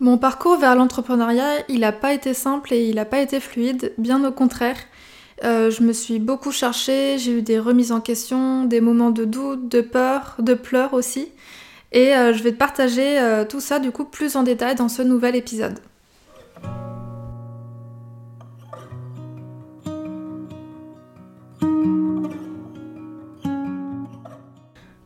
Mon parcours vers l'entrepreneuriat, il n'a pas été simple et il n'a pas été fluide, bien au contraire. Euh, je me suis beaucoup cherchée, j'ai eu des remises en question, des moments de doute, de peur, de pleurs aussi. Et euh, je vais te partager euh, tout ça du coup plus en détail dans ce nouvel épisode.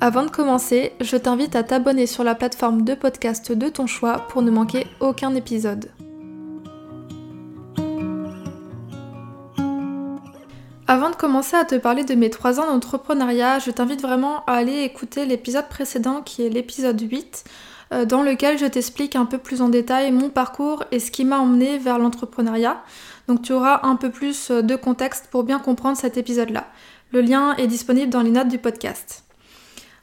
Avant de commencer, je t'invite à t'abonner sur la plateforme de podcast de ton choix pour ne manquer aucun épisode. Avant de commencer à te parler de mes 3 ans d'entrepreneuriat, je t'invite vraiment à aller écouter l'épisode précédent qui est l'épisode 8, euh, dans lequel je t'explique un peu plus en détail mon parcours et ce qui m'a emmené vers l'entrepreneuriat. Donc tu auras un peu plus de contexte pour bien comprendre cet épisode-là. Le lien est disponible dans les notes du podcast.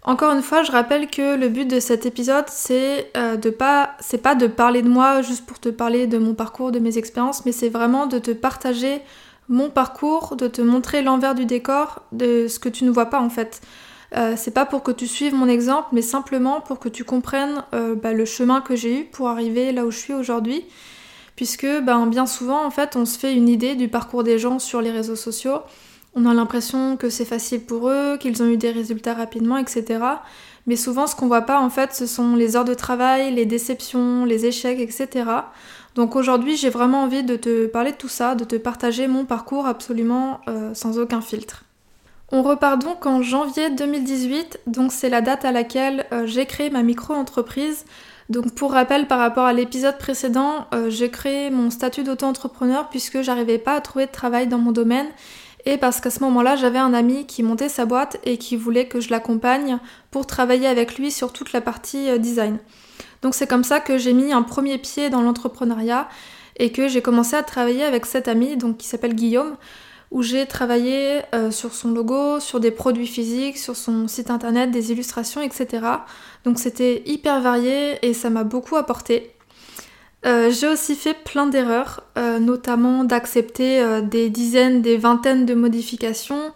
Encore une fois, je rappelle que le but de cet épisode, c'est euh, de pas, c'est pas de parler de moi juste pour te parler de mon parcours, de mes expériences, mais c'est vraiment de te partager mon parcours, de te montrer l'envers du décor, de ce que tu ne vois pas en fait. Euh, c'est pas pour que tu suives mon exemple, mais simplement pour que tu comprennes euh, bah, le chemin que j'ai eu pour arriver là où je suis aujourd'hui. Puisque ben, bien souvent, en fait, on se fait une idée du parcours des gens sur les réseaux sociaux on a l'impression que c'est facile pour eux, qu'ils ont eu des résultats rapidement, etc. Mais souvent, ce qu'on voit pas, en fait, ce sont les heures de travail, les déceptions, les échecs, etc. Donc aujourd'hui, j'ai vraiment envie de te parler de tout ça, de te partager mon parcours absolument euh, sans aucun filtre. On repart donc en janvier 2018, donc c'est la date à laquelle euh, j'ai créé ma micro-entreprise. Donc pour rappel par rapport à l'épisode précédent, euh, j'ai créé mon statut d'auto-entrepreneur puisque j'arrivais pas à trouver de travail dans mon domaine et parce qu'à ce moment-là, j'avais un ami qui montait sa boîte et qui voulait que je l'accompagne pour travailler avec lui sur toute la partie euh, design. Donc c'est comme ça que j'ai mis un premier pied dans l'entrepreneuriat et que j'ai commencé à travailler avec cet ami donc qui s'appelle Guillaume où j'ai travaillé euh, sur son logo, sur des produits physiques, sur son site internet, des illustrations, etc. Donc c'était hyper varié et ça m'a beaucoup apporté. Euh, j'ai aussi fait plein d'erreurs, euh, notamment d'accepter euh, des dizaines, des vingtaines de modifications,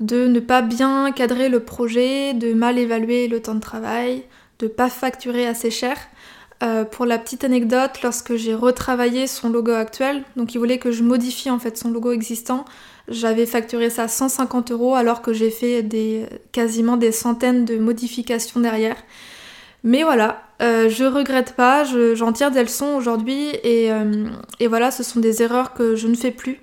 de ne pas bien cadrer le projet, de mal évaluer le temps de travail, de pas facturer assez cher. pour la petite anecdote, lorsque j'ai retravaillé son logo actuel, donc il voulait que je modifie en fait son logo existant, j'avais facturé ça 150 euros alors que j'ai fait quasiment des centaines de modifications derrière. Mais voilà, euh, je regrette pas, j'en tire des leçons aujourd'hui euh, et, voilà, ce sont des erreurs que je ne fais plus.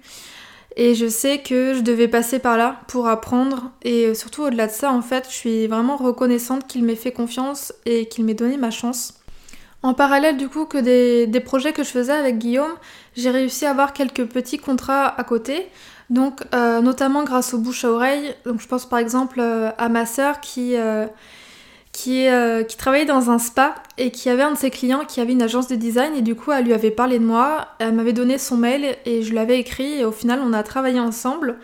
Et je sais que je devais passer par là pour apprendre. Et euh, surtout au-delà de ça, en fait, je suis vraiment reconnaissante qu'il m'ait fait confiance et qu'il m'ait donné ma chance. En parallèle du coup que des, projets que je faisais avec Guillaume, j'ai réussi à avoir quelques petits contrats à côté. Donc notamment grâce aux bouche à oreille. Donc je pense par exemple à ma sœur qui qui, euh, qui, travaillait dans un spa et qui avait un de ses clients qui avait une agence de design et du coup elle lui avait parlé de moi, elle m'avait donné son mail et je l'avais écrit et au final on a travaillé ensemble.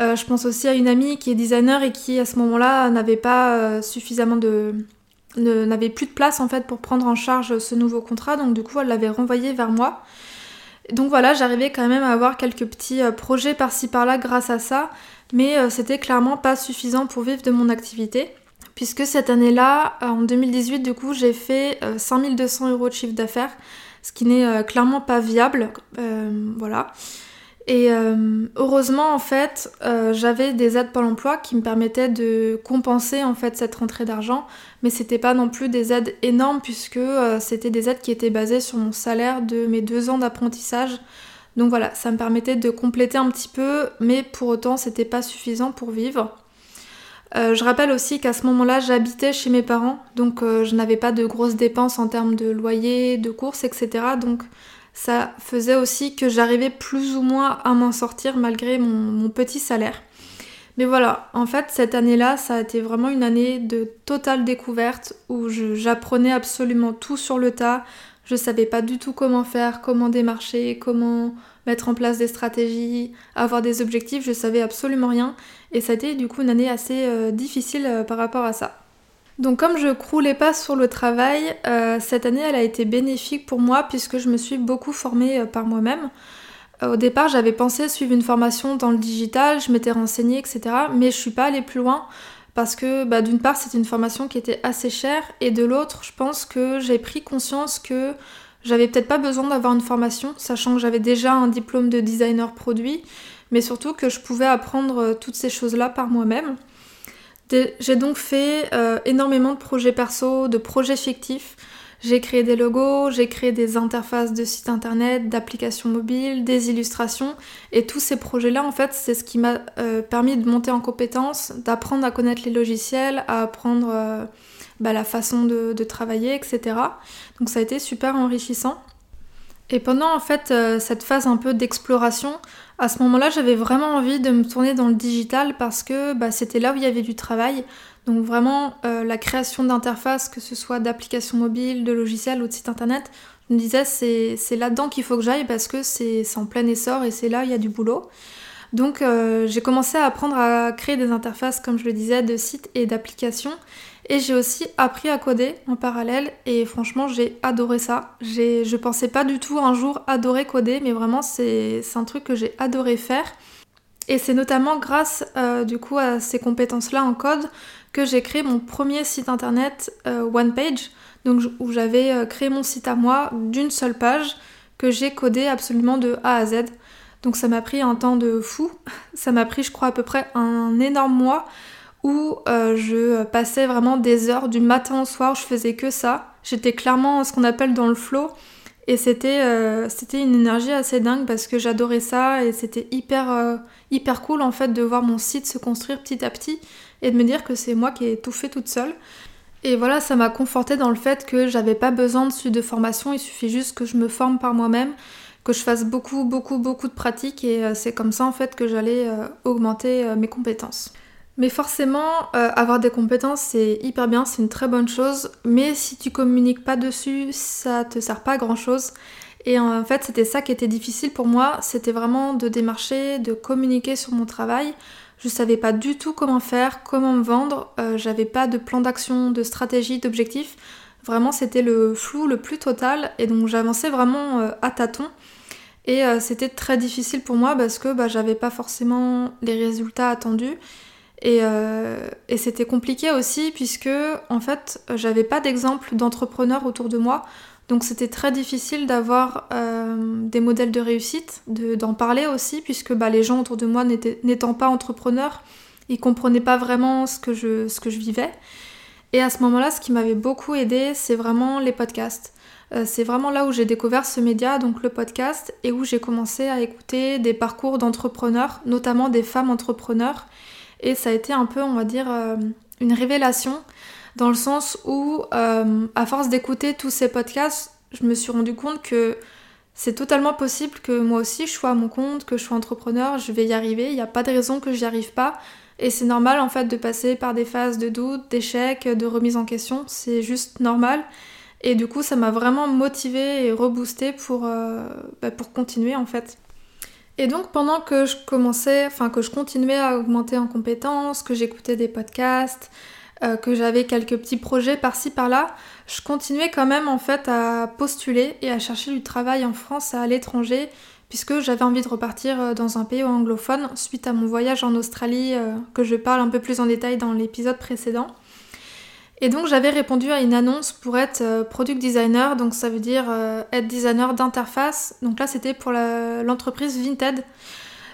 Euh, je pense aussi à une amie qui est designer et qui à ce moment-là n'avait pas euh, suffisamment de... n'avait plus de place en fait pour prendre en charge ce nouveau contrat donc du coup elle l'avait renvoyé vers moi. Donc voilà, j'arrivais quand même à avoir quelques petits projets par-ci par-là grâce à ça, mais c'était clairement pas suffisant pour vivre de mon activité puisque cette année-là, euh, en 2018, du coup, j'ai fait 5200 euh, euros de chiffre d'affaires, ce qui n'est euh, clairement pas viable. voilà. Et heureusement, en fait, j'avais des aides Pôle emploi qui me permettaient de compenser en fait cette rentrée d'argent, mais c'était pas non plus des aides énormes puisque c'était des aides qui étaient basées sur mon salaire de mes deux ans d'apprentissage. Donc voilà, ça me permettait de compléter un petit peu, mais pour autant, c'était pas suffisant pour vivre. Euh, je rappelle aussi qu'à ce moment-là, j'habitais chez mes parents, donc euh, je n'avais pas de grosses dépenses en termes de loyer, de courses, etc. Donc ça faisait aussi que j'arrivais plus ou moins à m'en sortir malgré mon, petit salaire. Mais voilà, en fait, cette année-là, ça a été vraiment une année de totale découverte où j'apprenais absolument tout sur le tas. Je savais pas du tout comment faire, comment démarcher, comment mettre en place des stratégies, avoir des objectifs, je savais absolument rien. Et ça a été du coup une année assez euh, difficile euh, par rapport à ça. Donc comme je croulais pas sur le travail, euh, cette année elle a été bénéfique pour moi puisque je me suis beaucoup formée par moi-même. Au départ j'avais pensé suivre une formation dans le digital, je m'étais renseignée, etc. Mais je suis pas allée plus loin parce que bah, d'une part c'est une formation qui était assez chère et de l'autre je pense que j'ai pris conscience que j'avais peut-être pas besoin d'avoir une formation, sachant que j'avais déjà un diplôme de designer produit, mais surtout que je pouvais apprendre euh, toutes ces choses-là par moi-même. J'ai donc fait euh, énormément de projets perso, de projets fictifs. J'ai créé des logos, j'ai créé des interfaces de sites internet, d'applications mobiles, des illustrations. Et tous ces projets-là, en fait, c'est ce qui m'a euh, permis de monter en compétences, d'apprendre à connaître les logiciels, à apprendre bah, la façon de, travailler, etc. Donc ça a été super enrichissant. Et pendant en fait cette phase un peu d'exploration, à ce moment-là, j'avais vraiment envie de me tourner dans le digital parce que bah, c'était là où il y avait du travail. Donc vraiment euh, la création d'interfaces, que ce soit d'applications mobiles, de logiciels ou de sites internet, je me disais c'est là-dedans qu'il faut que j'aille parce que c'est en plein essor et c'est là où il y a du boulot. Donc euh, j'ai commencé à apprendre à créer des interfaces, comme je le disais, de sites et d'applications. Et j'ai aussi appris à coder en parallèle et franchement j'ai adoré ça. Je pensais pas du tout un jour adorer coder mais vraiment c'est un truc que j'ai adoré faire. Et c'est notamment grâce euh, du coup à ces compétences-là en code que j'ai créé mon premier site internet euh, One Page, donc où j'avais euh, créé mon site à moi d'une seule page que j'ai codé absolument de A à Z. Donc ça m'a pris un temps de fou, ça m'a pris je crois à peu près un énorme mois où euh, je passais vraiment des heures du matin au soir, je faisais que ça. J'étais clairement ce qu'on appelle dans le flow et c'était euh, une énergie assez dingue parce que j'adorais ça et c'était hyper euh, hyper cool en fait de voir mon site se construire petit à petit et de me dire que c'est moi qui ai tout fait toute seule. Et voilà, ça m'a conforté dans le fait que j'avais pas besoin de de formation, il suffit juste que je me forme par moi-même, que je fasse beaucoup beaucoup beaucoup de pratiques et c'est comme ça en fait que j'allais augmenter mes compétences. Mais forcément, euh, avoir des compétences, c'est hyper bien, c'est une très bonne chose. Mais si tu communiques pas dessus, ça te sert pas à grand chose. Et en fait, c'était ça qui était difficile pour moi. C'était vraiment de démarcher, de communiquer sur mon travail. Je savais pas du tout comment faire, comment me vendre. Euh, j'avais pas de plan d'action, de stratégie, d'objectif. Vraiment, c'était le flou le plus total. Et donc, j'avançais vraiment euh, à tâtons. Et c'était très difficile pour moi parce que bah, j'avais pas forcément les résultats attendus. Euh, et, c'était compliqué aussi puisque en fait j'avais pas d'exemple d'entrepreneurs autour de moi. Donc c'était très difficile d'avoir euh, des modèles de réussite, d'en parler aussi, puisque bah, les gens autour de moi n'étant pas entrepreneurs, ils comprenaient pas vraiment ce que je vivais. Et à ce moment-là, ce qui m'avait beaucoup aidé, c'est vraiment les podcasts. Euh, c'est vraiment là où j'ai découvert ce média, donc le podcast, et où j'ai commencé à écouter des parcours d'entrepreneurs, notamment des femmes entrepreneurs, et ça a été un peu, on va dire, euh, une révélation dans le sens où, euh, à force d'écouter tous ces podcasts, je me suis rendu compte que c'est totalement possible que moi aussi je sois à mon compte, que je sois entrepreneur, je vais y arriver, il n'y a pas de raison que j'y arrive pas. Et c'est normal en fait de passer par des phases de doute, d'échec, de remise en question, c'est juste normal. Et du coup ça m'a vraiment motivée et reboostée pour, euh, bah, pour continuer en fait. Et donc pendant que je commençais, enfin que je continuais à augmenter en compétences, que j'écoutais des podcasts, euh, que j'avais quelques petits projets par-ci par-là, je continuais quand même en fait à postuler et à chercher du travail en France, à l'étranger, puisque j'avais envie de repartir euh, dans un pays anglophone suite à mon voyage en Australie euh, que je parle un peu plus en détail dans l'épisode précédent. Et donc j'avais répondu à une annonce pour être euh, product designer, donc ça veut dire être designer d'interface. Donc là c'était pour l'entreprise Vinted.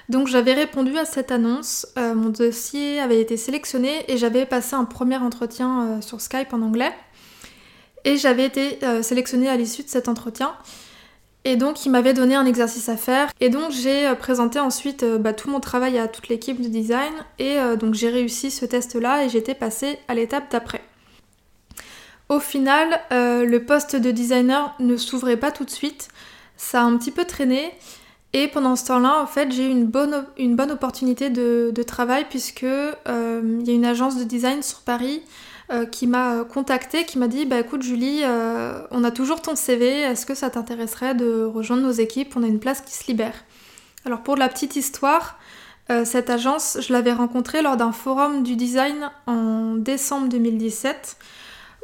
Donc j'avais répondu à cette annonce, mon dossier avait été sélectionné et j'avais passé un premier entretien sur Skype en anglais. Et j'avais été sélectionnée à l'issue de cet entretien. Et donc il m'avait donné un exercice à faire. Et donc j'ai présenté ensuite bah, tout mon travail à toute l'équipe de design. Et donc j'ai réussi ce test-là et j'étais passée à l'étape d'après. Au final, euh, le poste de designer ne s'ouvrait pas tout de suite. Ça a un petit peu traîné. Et pendant ce temps-là, en fait, j'ai eu une bonne, une bonne opportunité de, travail puisque euh, il y a une agence de design sur Paris qui m'a contacté, qui m'a dit bah écoute Julie, on a toujours ton CV, est-ce que ça t'intéresserait de rejoindre nos équipes? On a une place qui se libère. Alors pour la petite histoire, cette agence, je l'avais rencontrée lors d'un forum du design en décembre 2017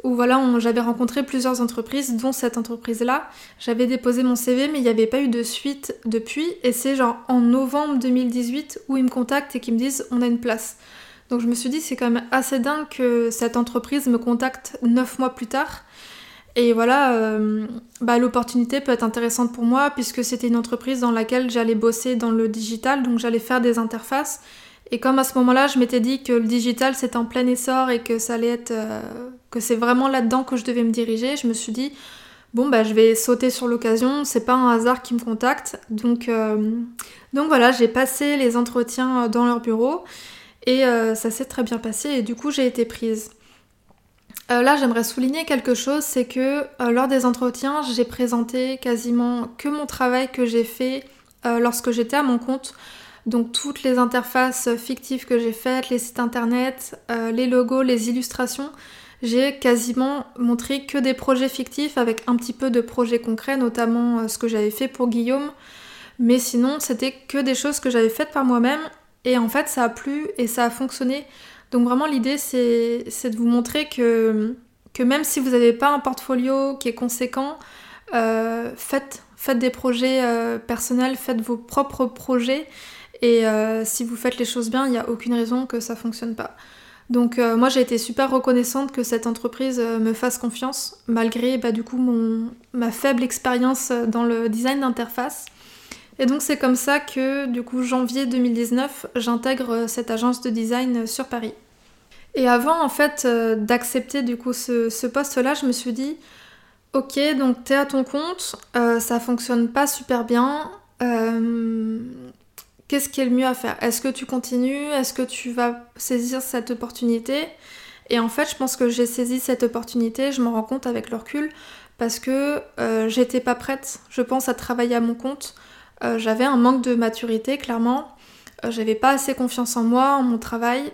où voilà, j'avais rencontré plusieurs entreprises, dont cette entreprise-là. J'avais déposé mon CV, mais il n'y avait pas eu de suite depuis. Et c'est genre en novembre 2018 où ils me contactent et qu'ils me disent on a une place. Donc je me suis dit c'est quand même assez dingue que cette entreprise me contacte neuf mois plus tard. Et voilà, euh, bah, l'opportunité peut être intéressante pour moi puisque c'était une entreprise dans laquelle j'allais bosser dans le digital, donc j'allais faire des interfaces. Et comme à ce moment-là, je m'étais dit que le digital c'était en plein essor et que ça allait être, euh, que c'est vraiment là-dedans que je devais me diriger, je me suis dit bon bah je vais sauter sur l'occasion, c'est pas un hasard qui me contacte. Donc, euh, donc voilà, j'ai passé les entretiens dans leur bureau et euh, ça s'est très bien passé et du coup j'ai été prise. là j'aimerais souligner quelque chose, c'est que lors des entretiens j'ai présenté quasiment que mon travail que j'ai fait lorsque j'étais à mon compte. Donc toutes les interfaces fictives que j'ai faites, les sites internet, euh, les logos, les illustrations, j'ai quasiment montré que des projets fictifs avec un petit peu de projets concrets, notamment euh, ce que j'avais fait pour Guillaume. Mais sinon, c'était que des choses que j'avais faites par moi-même. Et en fait, ça a plu et ça a fonctionné. Donc vraiment, l'idée, c'est de vous montrer que, même si vous n'avez pas un portfolio qui est conséquent, euh, faites, des projets personnels, faites vos propres projets et euh, si vous faites les choses bien, il n'y a aucune raison que ça fonctionne pas. Donc euh, moi j'ai été super reconnaissante que cette entreprise euh, me fasse confiance malgré bah, du coup ma faible expérience dans le design d'interface. Et donc c'est comme ça que du coup janvier 2019 j'intègre cette agence de design sur Paris. Et avant en fait d'accepter du coup ce, poste-là, je me suis dit ok donc t'es à ton compte, ça fonctionne pas super bien qu'est-ce qui est le mieux à faire? Est-ce que tu continues? Est-ce que tu vas saisir cette opportunité? Et en fait, je pense que j'ai saisi cette opportunité, je m'en rends compte avec le recul, parce que euh, j'étais pas prête, je pense, à travailler à mon compte. Euh, j'avais un manque de maturité, clairement. Euh, j'avais pas assez confiance en moi, en mon travail.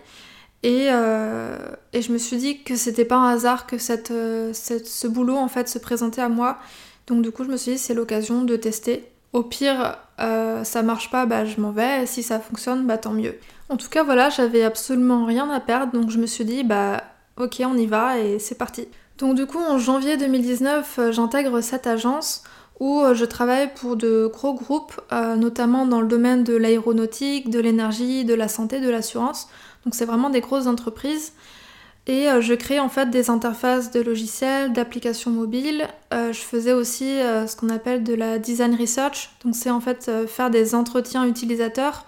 Et, et je me suis dit que c'était pas un hasard que cette, ce boulot en fait se présentait à moi. Donc du coup je me suis dit c'est l'occasion de tester. Au pire, euh, ça marche pas, bah je m'en vais. Si ça fonctionne, bah tant mieux. En tout cas, voilà, j'avais absolument rien à perdre, donc je me suis dit, bah ok, on y va et c'est parti. Donc du coup, en janvier 2019, euh, j'intègre cette agence où euh, je travaille pour de gros groupes, notamment dans le domaine de l'aéronautique, de l'énergie, de la santé, de l'assurance. Donc c'est vraiment des grosses entreprises. Et euh, je crée en fait des interfaces de logiciels, d'applications mobiles. Euh, je faisais aussi euh, ce qu'on appelle de la design research. Donc c'est en fait faire des entretiens utilisateurs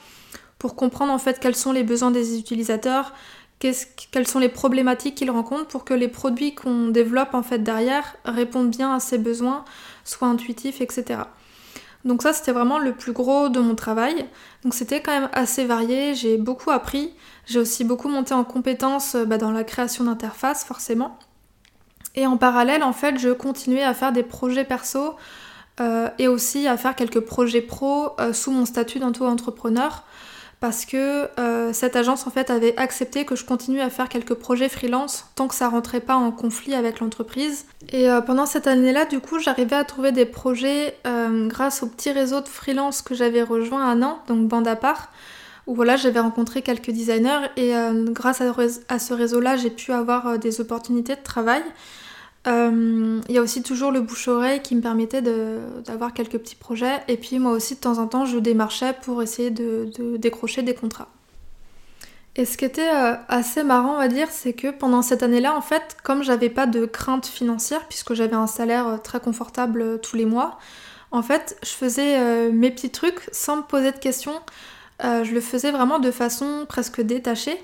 pour comprendre en fait quels sont les besoins des utilisateurs, quelles sont les problématiques qu'ils rencontrent pour que les produits qu'on développe en fait derrière répondent bien à ces besoins, soient intuitifs, etc. Donc ça c'était vraiment le plus gros de mon travail. Donc c'était quand même assez varié, j'ai beaucoup appris. J'ai aussi beaucoup monté en compétences euh, bah, dans la création d'interfaces, forcément. Et en parallèle, en fait, je continuais à faire des projets perso euh, et aussi à faire quelques projets pro euh, sous mon statut d'auto-entrepreneur parce que cette agence en fait avait accepté que je continue à faire quelques projets freelance tant que ça rentrait pas en conflit avec l'entreprise. Et pendant cette année-là, du coup, j'arrivais à trouver des projets grâce au petit réseau de freelance que j'avais rejoint à Nantes, donc bande à part où voilà, j'avais rencontré quelques designers et euh, grâce à, ce réseau-là, j'ai pu avoir euh, des opportunités de travail. Euh, il y a aussi toujours le bouche-oreille qui me permettait d'avoir quelques petits projets. Et puis moi aussi, de temps en temps, je démarchais pour essayer de, décrocher des contrats. Et ce qui était assez marrant, on va dire, c'est que pendant cette année-là, en fait, comme j'avais pas de crainte financière, puisque j'avais un salaire très confortable tous les mois, en fait, je faisais mes petits trucs sans me poser de questions. Euh, je le faisais vraiment de façon presque détachée.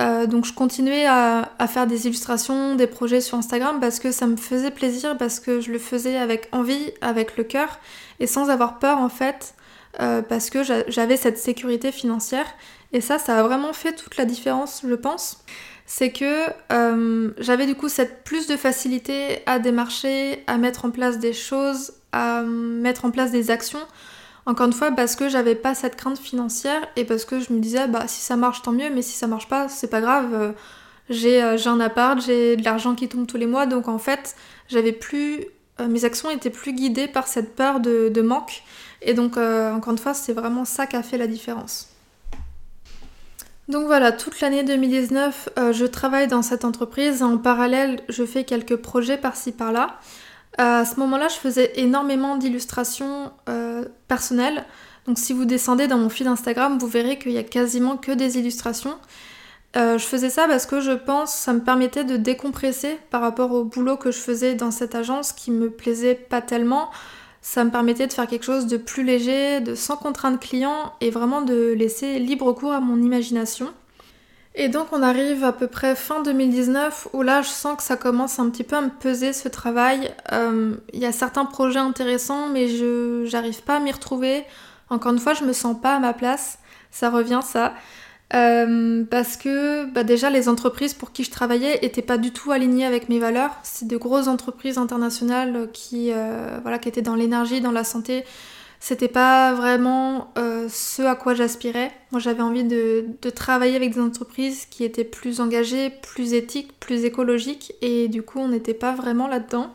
Euh, donc je continuais à, faire des illustrations, des projets sur Instagram parce que ça me faisait plaisir, parce que je le faisais avec envie, avec le cœur et sans avoir peur en fait, euh, parce que j'avais cette sécurité financière. Et ça, ça a vraiment fait toute la différence, je pense. C'est que j'avais du coup cette plus de facilité à démarcher, à mettre en place des choses, à mettre en place des actions encore une fois, parce que j'avais pas cette crainte financière et parce que je me disais, bah si ça marche, tant mieux, mais si ça marche pas, c'est pas grave. Euh, J'ai un appart, j'ai de l'argent qui tombe tous les mois, donc en fait, j'avais plus. mes actions étaient plus guidées par cette peur de, manque. Et donc, encore une fois, c'est vraiment ça qui a fait la différence. Donc voilà, toute l'année 2019, euh, je travaille dans cette entreprise. En parallèle, je fais quelques projets par-ci par-là. Euh, à ce moment-là, je faisais énormément d'illustrations euh, personnelles. Donc si vous descendez dans mon feed Instagram, vous verrez qu'il y a quasiment que des illustrations. je faisais ça parce que je pense que ça me permettait de décompresser par rapport au boulot que je faisais dans cette agence qui me plaisait pas tellement ça me permettait de faire quelque chose de plus léger, de sans contrainte client et vraiment de laisser libre cours à mon imagination. Et donc on arrive à peu près fin 2019 où là je sens que ça commence un petit peu à me peser ce travail. Euh, il y a certains projets intéressants mais je j'arrive pas à m'y retrouver. Encore une fois je me sens pas à ma place. Ça revient ça. Euh, parce que bah déjà les entreprises pour qui je travaillais étaient pas du tout alignées avec mes valeurs. C'est de grosses entreprises internationales qui, euh, voilà, qui étaient dans l'énergie, dans la santé. C'était pas vraiment euh, ce à quoi j'aspirais. Moi j'avais envie de, travailler avec des entreprises qui étaient plus engagées, plus éthiques, plus écologiques et du coup on n'était pas vraiment là-dedans.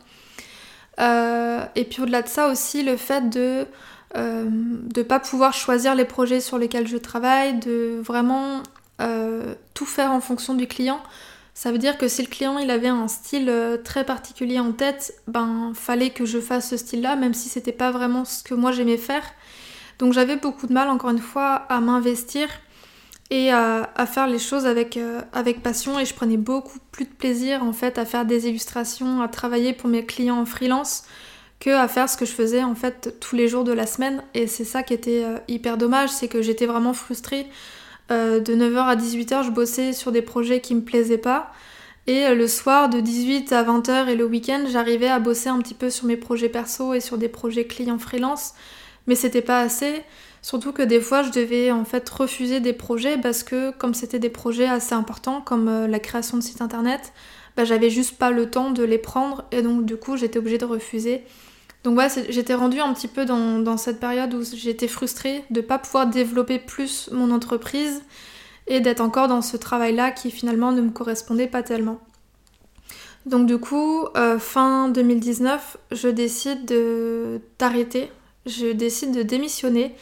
et puis au-delà de ça aussi le fait de euh, de pas pouvoir choisir les projets sur lesquels je travaille, de vraiment euh, tout faire en fonction du client. Ça veut dire que si le client il avait un style euh, très particulier en tête, ben fallait que je fasse ce style-là, même si c'était pas vraiment ce que moi j'aimais faire. Donc j'avais beaucoup de mal, encore une fois, à m'investir et à, faire les choses avec, avec passion et je prenais beaucoup plus de plaisir en fait à faire des illustrations, à travailler pour mes clients en freelance que à faire ce que je faisais en fait tous les jours de la semaine. Et c'est ça qui était euh, hyper dommage, c'est que j'étais vraiment frustrée. Euh, de 9h à 18h, je bossais sur des projets qui me plaisaient pas. Et euh, le soir, de 18 à 20h et le week-end, j'arrivais à bosser un petit peu sur mes projets perso et sur des projets clients freelance. Mais c'était pas assez. Surtout que des fois, je devais en fait refuser des projets parce que, comme c'était des projets assez importants, comme la création de sites internet, bah, j'avais juste pas le temps de les prendre et donc du coup, j'étais obligée de refuser. Donc voilà, j'étais rendue un petit peu dans, cette période où j'étais frustrée de ne pas pouvoir développer plus mon entreprise et d'être encore dans ce travail-là qui finalement ne me correspondait pas tellement. Donc du coup, euh, fin 2019, je décide d'arrêter, je décide de démissionner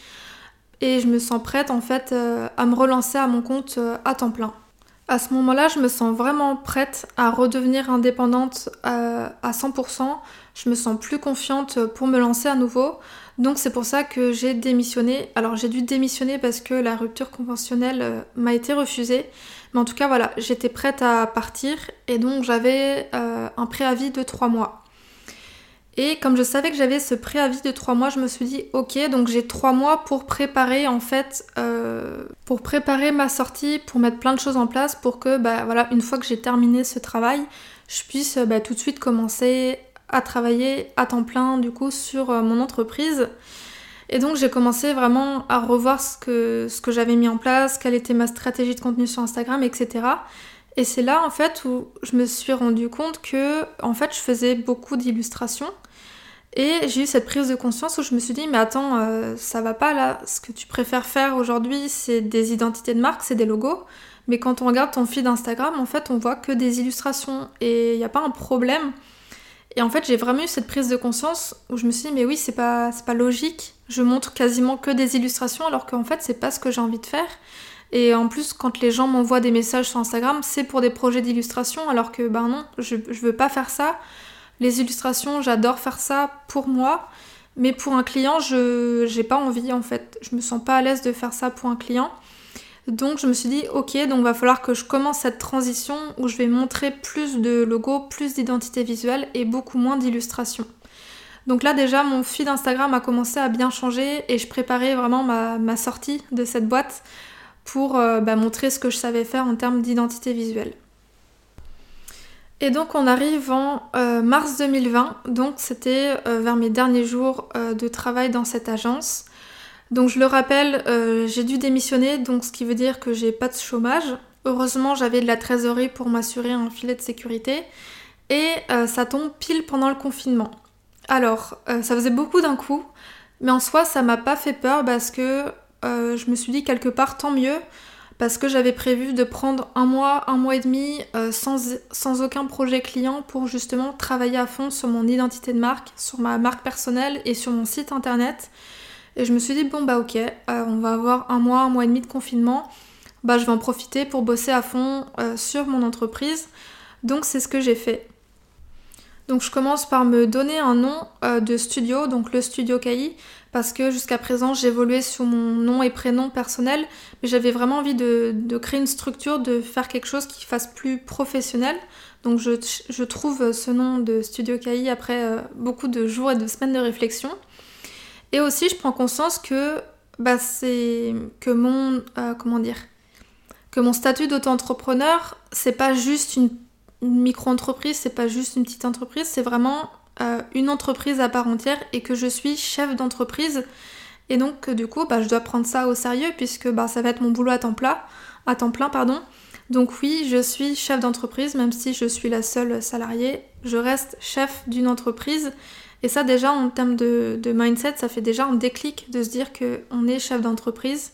et je me sens prête en fait euh, à me relancer à mon compte euh, à temps plein. À ce moment-là, je me sens vraiment prête à redevenir indépendante à 100%. Je me sens plus confiante pour me lancer à nouveau. Donc c'est pour ça que j'ai démissionné. Alors j'ai dû démissionner parce que la rupture conventionnelle euh, m'a été refusée. Mais en tout cas voilà, j'étais prête à partir et donc j'avais euh, un préavis de 3 mois. Et comme je savais que j'avais ce préavis de 3 mois, je me suis dit ok, donc j'ai 3 mois pour préparer en fait, euh, pour préparer ma sortie, pour mettre plein de choses en place pour que bah, voilà, une fois que j'ai terminé ce travail, je puisse bah, tout de suite commencer à travailler à temps plein du coup sur euh, mon entreprise. Et donc j'ai commencé vraiment à revoir ce que, ce que j'avais mis en place, quelle était ma stratégie de contenu sur Instagram, etc. Et c'est là en fait où je me suis rendu compte que en fait je faisais beaucoup d'illustrations et j'ai eu cette prise de conscience où je me suis dit, mais attends, euh, ça va pas là. Ce que tu préfères faire aujourd'hui, c'est des identités de marque, c'est des logos. Mais quand on regarde ton feed Instagram, en fait, on voit que des illustrations. Et il n'y a pas un problème. Et en fait, j'ai vraiment eu cette prise de conscience où je me suis dit, mais oui, c'est pas, pas logique. Je montre quasiment que des illustrations alors qu'en fait, c'est pas ce que j'ai envie de faire. Et en plus, quand les gens m'envoient des messages sur Instagram, c'est pour des projets d'illustration alors que, ben non, je, je veux pas faire ça. Les illustrations, j'adore faire ça pour moi, mais pour un client, je j'ai pas envie en fait. Je me sens pas à l'aise de faire ça pour un client. Donc je me suis dit ok, donc va falloir que je commence cette transition où je vais montrer plus de logos, plus d'identité visuelle et beaucoup moins d'illustrations. Donc là déjà mon feed Instagram a commencé à bien changer et je préparais vraiment ma, sortie de cette boîte pour euh, bah, montrer ce que je savais faire en termes d'identité visuelle. Et donc on arrive en euh, mars 2020, donc c'était euh, vers mes derniers jours euh, de travail dans cette agence. Donc je le rappelle, j'ai dû démissionner, donc ce qui veut dire que j'ai pas de chômage. Heureusement j'avais de la trésorerie pour m'assurer un filet de sécurité. Et ça tombe pile pendant le confinement. Alors, ça faisait beaucoup d'un coup, mais en soi ça m'a pas fait peur parce que je me suis dit quelque part tant mieux parce que j'avais prévu de prendre un mois, un mois et demi euh, sans, sans, aucun projet client pour justement travailler à fond sur mon identité de marque, sur ma marque personnelle et sur mon site internet. Et je me suis dit, bon bah ok, euh, on va avoir un mois, un mois et demi de confinement, bah je vais en profiter pour bosser à fond euh, sur mon entreprise. Donc c'est ce que j'ai fait. Donc je commence par me donner un nom de studio, donc le studio KI, parce que jusqu'à présent j'évoluais sous mon nom et prénom personnel, mais j'avais vraiment envie de, créer une structure, de faire quelque chose qui fasse plus professionnel. Donc je, trouve ce nom de Studio KI après euh, beaucoup de jours et de semaines de réflexion. Et aussi je prends conscience que bah, que mon euh, comment dire que mon statut d'auto-entrepreneur c'est pas juste une, une micro-entreprise, c'est pas juste une petite entreprise, c'est vraiment une entreprise à part entière et que je suis chef d'entreprise. Et donc du coup, bah, je dois prendre ça au sérieux puisque bah, ça va être mon boulot à temps plein. À temps plein pardon. Donc oui, je suis chef d'entreprise, même si je suis la seule salariée, je reste chef d'une entreprise. Et ça déjà en termes de, mindset, ça fait déjà un déclic de se dire qu'on est chef d'entreprise.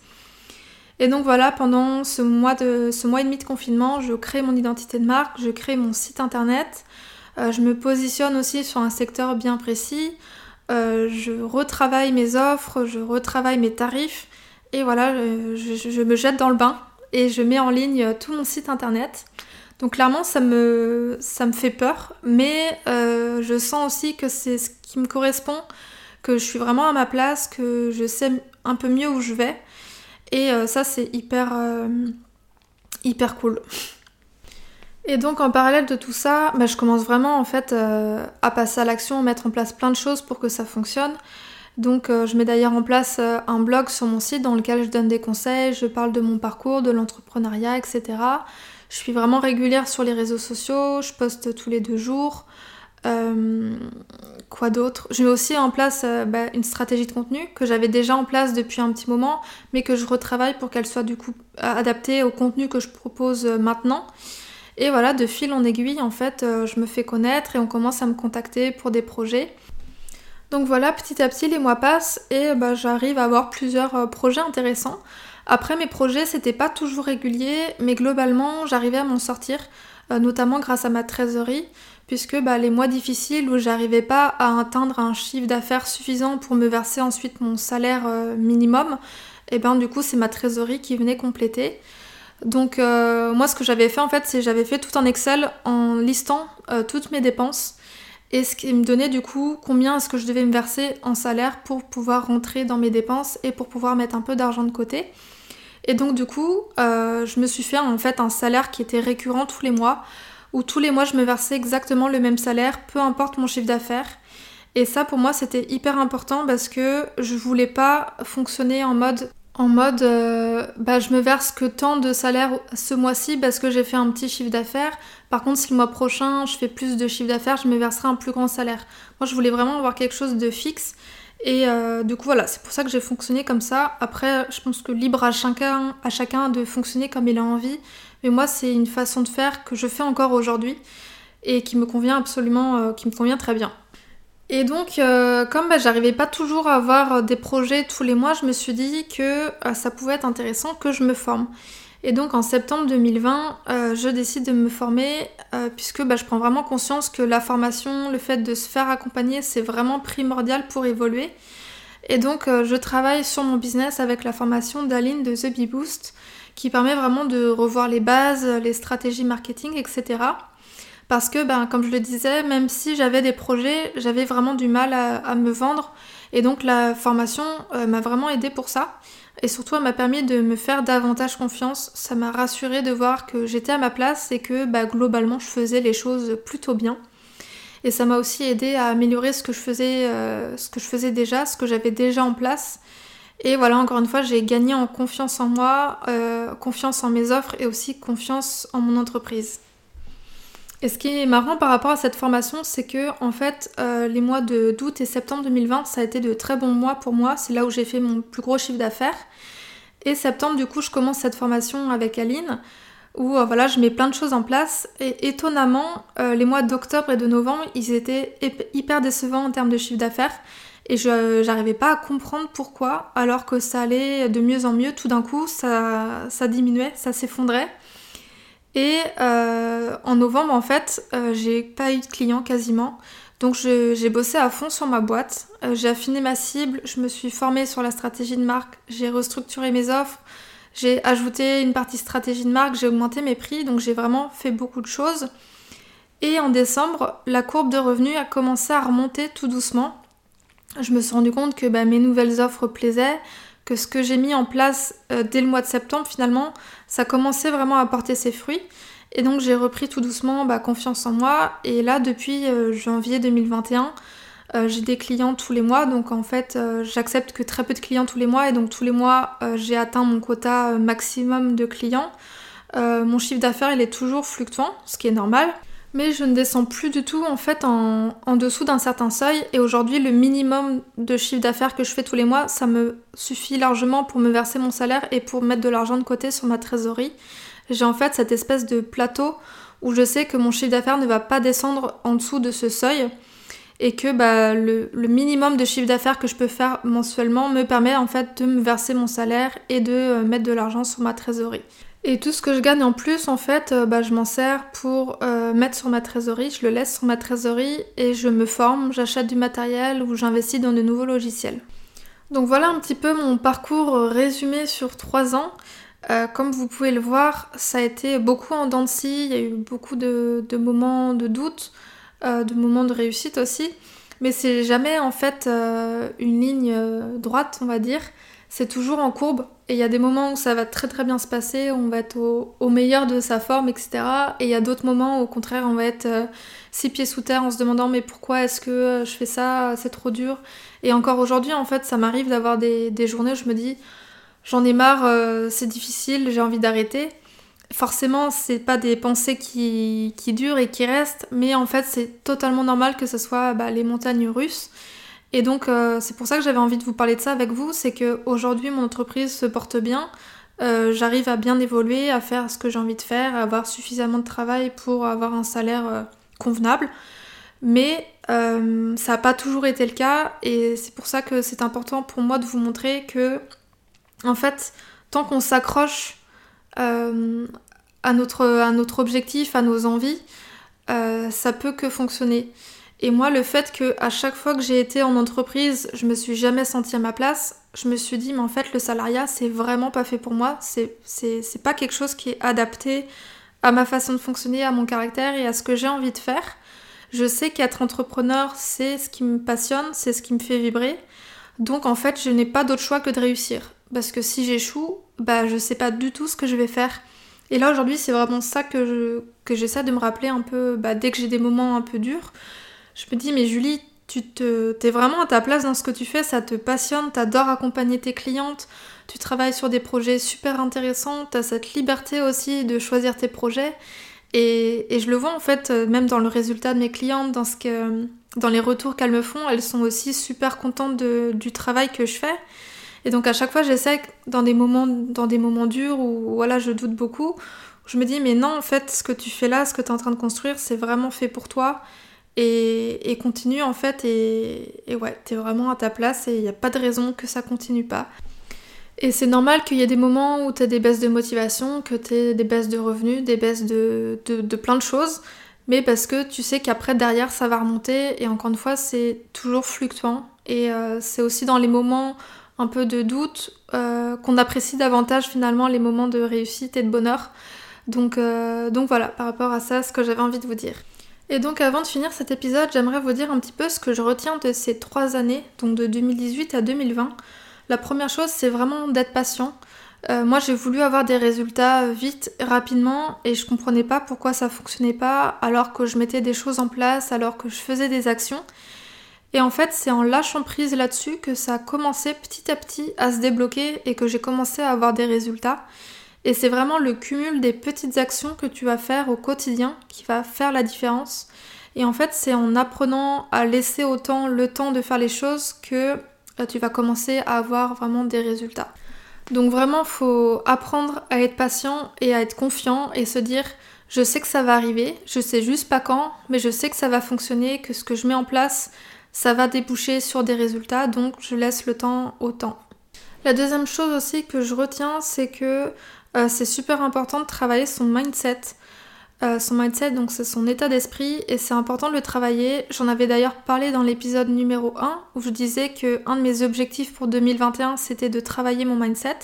Et donc voilà, pendant ce mois, de, ce mois et demi de confinement, je crée mon identité de marque, je crée mon site internet, je me positionne aussi sur un secteur bien précis. Euh, je retravaille mes offres, je retravaille mes tarifs. Et voilà, je, me jette dans le bain et je mets en ligne tout mon site internet. Donc clairement, ça me, ça me fait peur, mais euh, je sens aussi que c'est ce qui me correspond, que je suis vraiment à ma place, que je sais un peu mieux où je vais. Et ça, c'est hyper, hyper cool. Et donc en parallèle de tout ça, bah, je commence vraiment en fait euh, à passer à l'action, mettre en place plein de choses pour que ça fonctionne. Donc euh, je mets d'ailleurs en place euh, un blog sur mon site dans lequel je donne des conseils, je parle de mon parcours, de l'entrepreneuriat, etc. Je suis vraiment régulière sur les réseaux sociaux, je poste tous les deux jours. quoi d'autre? Je mets aussi en place bah, une stratégie de contenu que j'avais déjà en place depuis un petit moment, mais que je retravaille pour qu'elle soit du coup adaptée au contenu que je propose maintenant. Et voilà, de fil en aiguille, en fait, euh, je me fais connaître et on commence à me contacter pour des projets. Donc voilà, petit à petit, les mois passent et bah, j'arrive à avoir plusieurs euh, projets intéressants. Après, mes projets, c'était pas toujours régulier, mais globalement, j'arrivais à m'en sortir, euh, notamment grâce à ma trésorerie, puisque bah, les mois difficiles où j'arrivais pas à atteindre un chiffre d'affaires suffisant pour me verser ensuite mon salaire minimum, et ben du coup, c'est ma trésorerie qui venait compléter. Donc euh, moi ce que j'avais fait en fait c'est j'avais fait tout un Excel en listant euh, toutes mes dépenses et ce qui me donnait du coup combien est-ce que je devais me verser en salaire pour pouvoir rentrer dans mes dépenses et pour pouvoir mettre un peu d'argent de côté. Et donc du coup euh, je me suis fait en fait un salaire qui était récurrent tous les mois où tous les mois je me versais exactement le même salaire peu importe mon chiffre d'affaires. Et ça pour moi c'était hyper important parce que je voulais pas fonctionner en mode en mode euh, bah, je me verse que tant de salaire ce mois-ci parce que j'ai fait un petit chiffre d'affaires. Par contre, si le mois prochain je fais plus de chiffre d'affaires, je me verserai un plus grand salaire. Moi, je voulais vraiment avoir quelque chose de fixe. Et euh, du coup, voilà, c'est pour ça que j'ai fonctionné comme ça. Après, je pense que libre à chacun, à chacun de fonctionner comme il a envie. Mais moi, c'est une façon de faire que je fais encore aujourd'hui et qui me convient absolument, euh, qui me convient très bien. Et donc, euh, comme bah, j'arrivais pas toujours à avoir euh, des projets tous les mois, je me suis dit que euh, ça pouvait être intéressant que je me forme. Et donc en septembre 2020, je décide de me former puisque bah, je prends vraiment conscience que la formation, le fait de se faire accompagner, c'est vraiment primordial pour évoluer. Et donc je travaille sur mon business avec la formation d'Aline de The Bee Boost qui permet vraiment de revoir les bases, les stratégies marketing, etc. Parce que, ben, comme je le disais, même si j'avais des projets, j'avais vraiment du mal à, me vendre. Et donc la formation euh, m'a vraiment aidé pour ça. Et surtout, elle m'a permis de me faire davantage confiance. Ça m'a rassuré de voir que j'étais à ma place et que bah, globalement, je faisais les choses plutôt bien. Et ça m'a aussi aidé à améliorer ce que je faisais, euh, ce que je faisais déjà, ce que j'avais déjà en place. Et voilà, encore une fois, j'ai gagné en confiance en moi, euh, confiance en mes offres et aussi confiance en mon entreprise. Et ce qui est marrant par rapport à cette formation, c'est que en fait, euh, les mois d'août et septembre 2020, ça a été de très bons mois pour moi. C'est là où j'ai fait mon plus gros chiffre d'affaires. Et septembre, du coup, je commence cette formation avec Aline, où euh, voilà, je mets plein de choses en place. Et étonnamment, euh, les mois d'octobre et de novembre, ils étaient hyper décevants en termes de chiffre d'affaires. Et je j'arrivais pas à comprendre pourquoi, alors que ça allait de mieux en mieux, tout d'un coup ça diminuait, ça s'effondrait. Et euh, en novembre, en fait, euh, j'ai pas eu de clients quasiment. Donc j'ai bossé à fond sur ma boîte, euh, j'ai affiné ma cible, je me suis formée sur la stratégie de marque, j'ai restructuré mes offres, j'ai ajouté une partie stratégie de marque, j'ai augmenté mes prix, donc j'ai vraiment fait beaucoup de choses. Et en décembre, la courbe de revenus a commencé à remonter tout doucement. Je me suis rendu compte que bah, mes nouvelles offres plaisaient, que ce que j'ai mis en place euh, dès le mois de septembre, finalement, ça commençait vraiment à porter ses fruits. Et donc j'ai repris tout doucement bah, confiance en moi. Et là, depuis euh, janvier 2021, euh, j'ai des clients tous les mois. Donc en fait, j'accepte que très peu de clients tous les mois. Et donc tous les mois, j'ai atteint mon quota maximum de clients. mon chiffre d'affaires, il est toujours fluctuant, ce qui est normal mais je ne descends plus du tout en fait en, dessous d'un certain seuil et aujourd'hui le minimum de chiffre d'affaires que je fais tous les mois ça me suffit largement pour me verser mon salaire et pour mettre de l'argent de côté sur ma trésorerie. J'ai en fait cette espèce de plateau où je sais que mon chiffre d'affaires ne va pas descendre en dessous de ce seuil et que bah, le, le minimum de chiffre d'affaires que je peux faire mensuellement me permet en fait de me verser mon salaire et de euh, mettre de l'argent sur ma trésorerie. Et tout ce que je gagne en plus, en fait, euh, bah, je m'en sers pour euh, mettre sur ma trésorerie, je le laisse sur ma trésorerie et je me forme, j'achète du matériel ou j'investis dans de nouveaux logiciels. Donc voilà un petit peu mon parcours euh, résumé sur trois ans. comme vous pouvez le voir, ça a été beaucoup en dents de scie, il y a eu beaucoup de, moments de doute, de moments de réussite aussi, mais c'est jamais en fait une ligne droite, on va dire c'est toujours en courbe. Et il y a des moments où ça va très très bien se passer, on va être au, meilleur de sa forme, etc. Et il y a d'autres moments où au contraire on va être euh, six pieds sous terre en se demandant mais pourquoi est-ce que euh, je fais ça, c'est trop dur? Et encore aujourd'hui en fait ça m'arrive d'avoir des, journées où je me dis j'en ai marre, euh, c'est difficile, j'ai envie d'arrêter. Forcément c'est pas des pensées qui, durent et qui restent, mais en fait c'est totalement normal que ce soit bah, les montagnes russes. Et donc euh, c'est pour ça que j'avais envie de vous parler de ça avec vous, c'est qu'aujourd'hui mon entreprise se porte bien, euh, j'arrive à bien évoluer, à faire ce que j'ai envie de faire, à avoir suffisamment de travail pour avoir un salaire euh, convenable. Mais ça n'a pas toujours été le cas et c'est pour ça que c'est important pour moi de vous montrer que en fait tant qu'on s'accroche à, notre, à notre objectif, à nos envies, ça peut que fonctionner. Et moi, le fait que à chaque fois que j'ai été en entreprise, je me suis jamais sentie à ma place, je me suis dit, mais en fait, le salariat, c'est vraiment pas fait pour moi. C'est, pas quelque chose qui est adapté à ma façon de fonctionner, à mon caractère et à ce que j'ai envie de faire. Je sais qu'être entrepreneur, c'est ce qui me passionne, c'est ce qui me fait vibrer. Donc, en fait, je n'ai pas d'autre choix que de réussir. Parce que si j'échoue, bah, je sais pas du tout ce que je vais faire. Et là, aujourd'hui, c'est vraiment ça que, je, que j'essaie de me rappeler un peu, bah, dès que j'ai des moments un peu durs je me dis, mais Julie, tu te, t'es vraiment à ta place dans ce que tu fais, ça te passionne, t'adores accompagner tes clientes, tu travailles sur des projets super intéressants, t'as cette liberté aussi de choisir tes projets. Et, je le vois en fait, même dans le résultat de mes clientes, dans, ce que, dans les retours qu'elles me font, elles sont aussi super contentes du travail que je fais. Et donc à chaque fois, j'essaie dans des moments, dans des moments durs où voilà, je doute beaucoup, je me dis mais non, en fait, ce que tu fais là, ce que tu es en train de construire, c'est vraiment fait pour toi et, continue en fait et, et ouais, t'es vraiment à ta place et il n'y a pas de raison que ça continue pas. Et c'est normal qu'il y ait des moments où t'as des baisses de motivation, que t'aies des baisses de revenus, des baisses de, de, plein de choses, mais parce que tu sais qu'après derrière ça va remonter et encore une fois c'est toujours fluctuant et euh, c'est aussi dans les moments un peu de doute euh, qu'on apprécie davantage finalement les moments de réussite et de bonheur. Donc, euh, donc voilà, par rapport à ça, ce que j'avais envie de vous dire. Et donc avant de finir cet épisode, j'aimerais vous dire un petit peu ce que je retiens de ces trois années, donc de 2018 à 2020. La première chose, c'est vraiment d'être patient. Euh, moi, j'ai voulu avoir des résultats vite, rapidement, et je comprenais pas pourquoi ça fonctionnait pas, alors que je mettais des choses en place, alors que je faisais des actions. Et en fait, c'est en lâchant prise là-dessus que ça a commencé petit à petit à se débloquer et que j'ai commencé à avoir des résultats. Et c'est vraiment le cumul des petites actions que tu vas faire au quotidien qui va faire la différence. Et en fait, c'est en apprenant à laisser autant le temps de faire les choses que euh, tu vas commencer à avoir vraiment des résultats. Donc vraiment, faut apprendre à être patient et à être confiant et se dire je sais que ça va arriver, je sais juste pas quand, mais je sais que ça va fonctionner, que ce que je mets en place, ça va déboucher sur des résultats, donc je laisse le temps au temps. La deuxième chose aussi que je retiens, c'est que euh, c'est super important de travailler son mindset. Euh, son mindset, donc c'est son état d'esprit et c'est important de le travailler. J'en avais d'ailleurs parlé dans l'épisode numéro 1 où je disais que un de mes objectifs pour 2021 c'était de travailler mon mindset.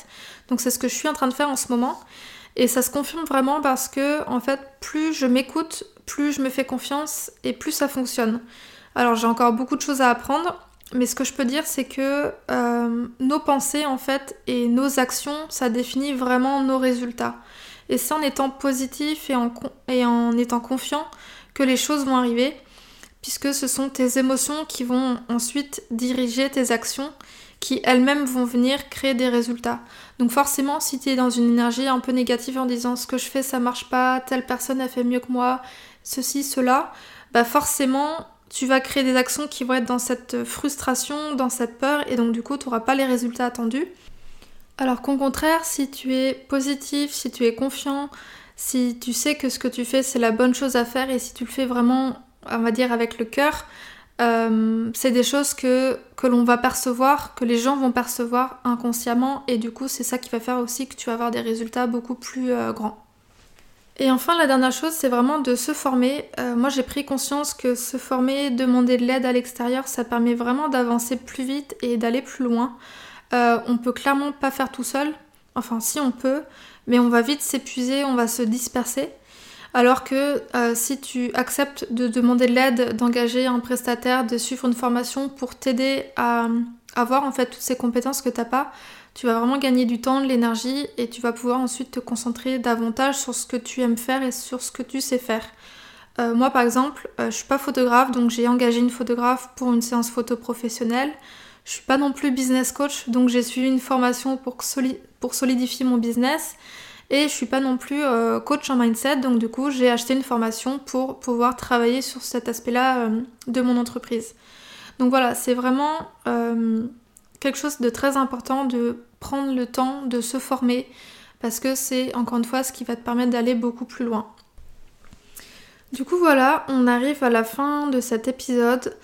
Donc c'est ce que je suis en train de faire en ce moment. Et ça se confirme vraiment parce que en fait plus je m'écoute, plus je me fais confiance et plus ça fonctionne. Alors j'ai encore beaucoup de choses à apprendre, mais ce que je peux dire c'est que euh, nos pensées en fait et nos actions ça définit vraiment nos résultats. Et c'est en étant positif et en, étant confiant que les choses vont arriver, puisque ce sont tes émotions qui vont ensuite diriger tes actions, qui elles-mêmes vont venir créer des résultats. Donc forcément, si tu es dans une énergie un peu négative en disant ce que je fais ça marche pas, telle personne a fait mieux que moi, ceci, cela, bah forcément tu vas créer des actions qui vont être dans cette frustration, dans cette peur, et donc du coup tu n'auras pas les résultats attendus. Alors qu'au contraire, si tu es positif, si tu es confiant, si tu sais que ce que tu fais c'est la bonne chose à faire et si tu le fais vraiment, on va dire, avec le cœur, euh, c'est des choses que, que l'on va percevoir, que les gens vont percevoir inconsciemment et du coup c'est ça qui va faire aussi que tu vas avoir des résultats beaucoup plus euh, grands. Et enfin la dernière chose c'est vraiment de se former. Euh, moi j'ai pris conscience que se former, demander de l'aide à l'extérieur ça permet vraiment d'avancer plus vite et d'aller plus loin. Euh, on peut clairement pas faire tout seul. Enfin, si on peut, mais on va vite s'épuiser, on va se disperser. Alors que euh, si tu acceptes de demander de l'aide, d'engager un prestataire, de suivre une formation pour t'aider à avoir en fait toutes ces compétences que t'as pas, tu vas vraiment gagner du temps, de l'énergie et tu vas pouvoir ensuite te concentrer davantage sur ce que tu aimes faire et sur ce que tu sais faire. Euh, moi par exemple, je suis pas photographe donc j'ai engagé une photographe pour une séance photo professionnelle. Je suis pas non plus business coach, donc j'ai suivi une formation pour, pour solidifier mon business. Et je suis pas non plus euh, coach en mindset, donc du coup j'ai acheté une formation pour pouvoir travailler sur cet aspect-là euh, de mon entreprise. Donc voilà, c'est vraiment euh, quelque chose de très important de prendre le temps de se former parce que c'est encore une fois ce qui va te permettre d'aller beaucoup plus loin. Du coup voilà, on arrive à la fin de cet épisode.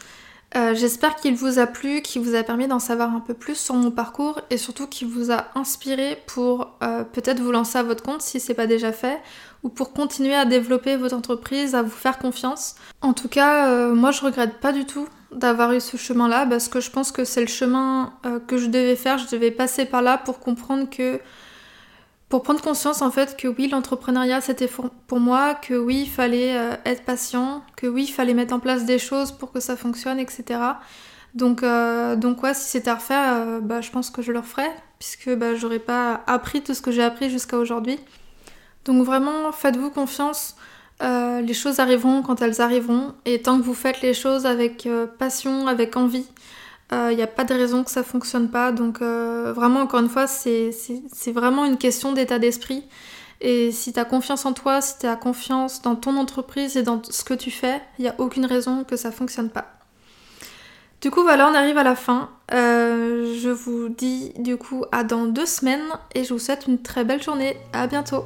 Euh, j'espère qu'il vous a plu, qu'il vous a permis d'en savoir un peu plus sur mon parcours et surtout qu'il vous a inspiré pour euh, peut-être vous lancer à votre compte si c'est pas déjà fait ou pour continuer à développer votre entreprise, à vous faire confiance. En tout cas, euh, moi je regrette pas du tout d'avoir eu ce chemin-là parce que je pense que c'est le chemin que je devais faire, je devais passer par là pour comprendre que pour prendre conscience en fait que oui, l'entrepreneuriat c'était pour moi, que oui, il fallait euh, être patient, que oui, il fallait mettre en place des choses pour que ça fonctionne, etc. Donc, euh, si c'était à refaire, euh, bah, je pense que je le referais, puisque bah, j'aurais pas appris tout ce que j'ai appris jusqu'à aujourd'hui. Donc vraiment, faites-vous confiance, les choses arriveront quand elles arriveront, et tant que vous faites les choses avec passion, avec envie, il euh, n'y a pas de raison que ça fonctionne pas. Donc euh, vraiment, encore une fois, c'est vraiment une question d'état d'esprit. Et si tu as confiance en toi, si tu as confiance dans ton entreprise et dans ce que tu fais, il n'y a aucune raison que ça fonctionne pas. Du coup, voilà, on arrive à la fin. Euh, je vous dis du coup à dans deux semaines et je vous souhaite une très belle journée. À bientôt!